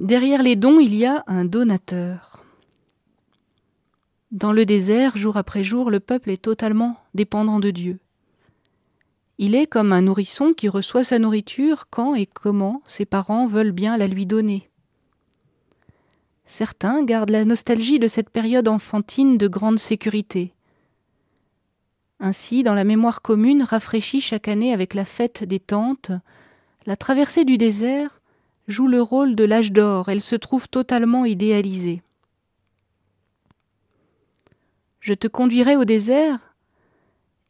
Derrière les dons, il y a un donateur. Dans le désert, jour après jour, le peuple est totalement dépendant de Dieu. Il est comme un nourrisson qui reçoit sa nourriture quand et comment ses parents veulent bien la lui donner. Certains gardent la nostalgie de cette période enfantine de grande sécurité. Ainsi, dans la mémoire commune rafraîchie chaque année avec la fête des tentes, la traversée du désert joue le rôle de l'âge d'or, elle se trouve totalement idéalisée. Je te conduirai au désert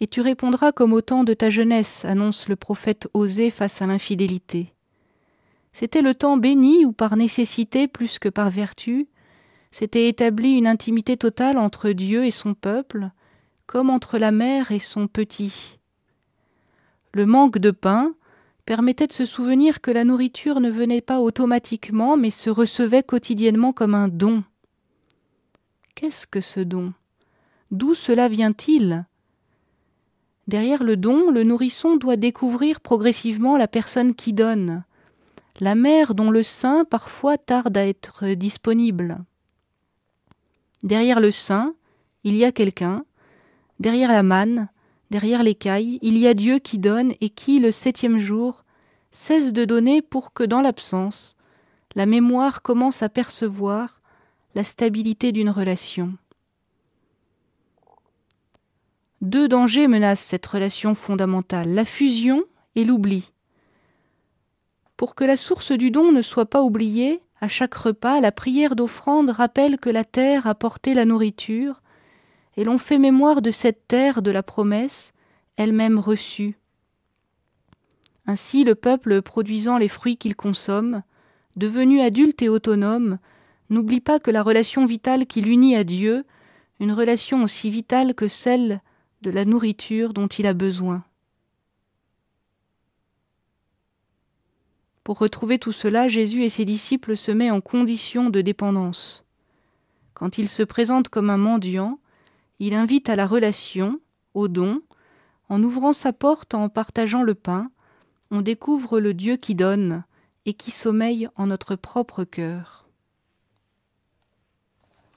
et tu répondras comme au temps de ta jeunesse, annonce le prophète Osée face à l'infidélité. C'était le temps béni où par nécessité plus que par vertu, s'était établie une intimité totale entre Dieu et son peuple, comme entre la mère et son petit. Le manque de pain permettait de se souvenir que la nourriture ne venait pas automatiquement, mais se recevait quotidiennement comme un don. Qu'est-ce que ce don? D'où cela vient-il? Derrière le don, le nourrisson doit découvrir progressivement la personne qui donne, la mère dont le sein parfois tarde à être disponible. Derrière le sein, il y a quelqu'un, derrière la manne, derrière l'écaille, il y a Dieu qui donne et qui, le septième jour, cesse de donner pour que, dans l'absence, la mémoire commence à percevoir la stabilité d'une relation. Deux dangers menacent cette relation fondamentale, la fusion et l'oubli. Pour que la source du don ne soit pas oubliée, à chaque repas, la prière d'offrande rappelle que la terre a porté la nourriture, et l'on fait mémoire de cette terre de la promesse, elle-même reçue. Ainsi le peuple produisant les fruits qu'il consomme, devenu adulte et autonome, n'oublie pas que la relation vitale qui l'unit à Dieu, une relation aussi vitale que celle de la nourriture dont il a besoin. Pour retrouver tout cela, Jésus et ses disciples se mettent en condition de dépendance. Quand il se présente comme un mendiant, il invite à la relation, au don, en ouvrant sa porte en partageant le pain, on découvre le Dieu qui donne et qui sommeille en notre propre cœur.